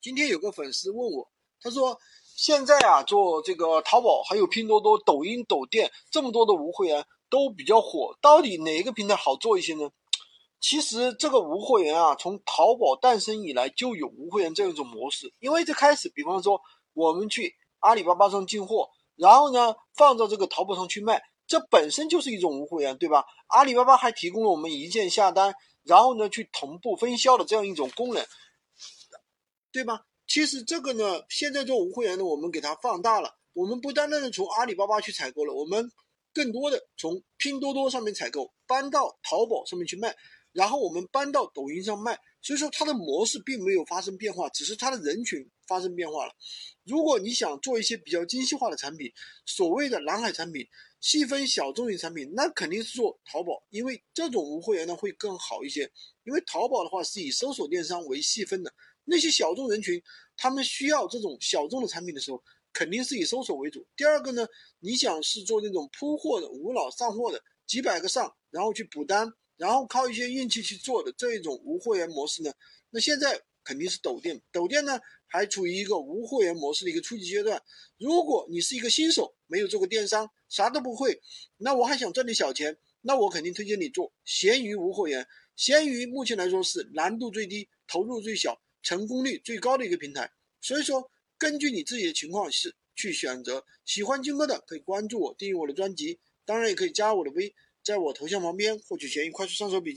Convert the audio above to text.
今天有个粉丝问我，他说现在啊做这个淘宝还有拼多多、抖音、抖店这么多的无会员都比较火，到底哪一个平台好做一些呢？其实这个无会员啊，从淘宝诞生以来就有无会员这样一种模式。因为最开始，比方说我们去阿里巴巴上进货，然后呢放到这个淘宝上去卖，这本身就是一种无会员，对吧？阿里巴巴还提供了我们一键下单，然后呢去同步分销的这样一种功能。对吧？其实这个呢，现在做无会员的，我们给它放大了。我们不单单的从阿里巴巴去采购了，我们更多的从拼多多上面采购，搬到淘宝上面去卖，然后我们搬到抖音上卖。所以说它的模式并没有发生变化，只是它的人群发生变化了。如果你想做一些比较精细化的产品，所谓的蓝海产品、细分小众型产品，那肯定是做淘宝，因为这种无会员呢会更好一些。因为淘宝的话是以搜索电商为细分的。那些小众人群，他们需要这种小众的产品的时候，肯定是以搜索为主。第二个呢，你想是做那种铺货的、无脑上货的，几百个上，然后去补单，然后靠一些运气去做的这一种无货源模式呢？那现在肯定是抖店，抖店呢还处于一个无货源模式的一个初级阶段。如果你是一个新手，没有做过电商，啥都不会，那我还想赚点小钱，那我肯定推荐你做闲鱼无货源。闲鱼目前来说是难度最低，投入最小。成功率最高的一个平台，所以说根据你自己的情况是去选择。喜欢军哥的可以关注我，订阅我的专辑，当然也可以加我的微，在我头像旁边获取闲鱼快速上手笔记。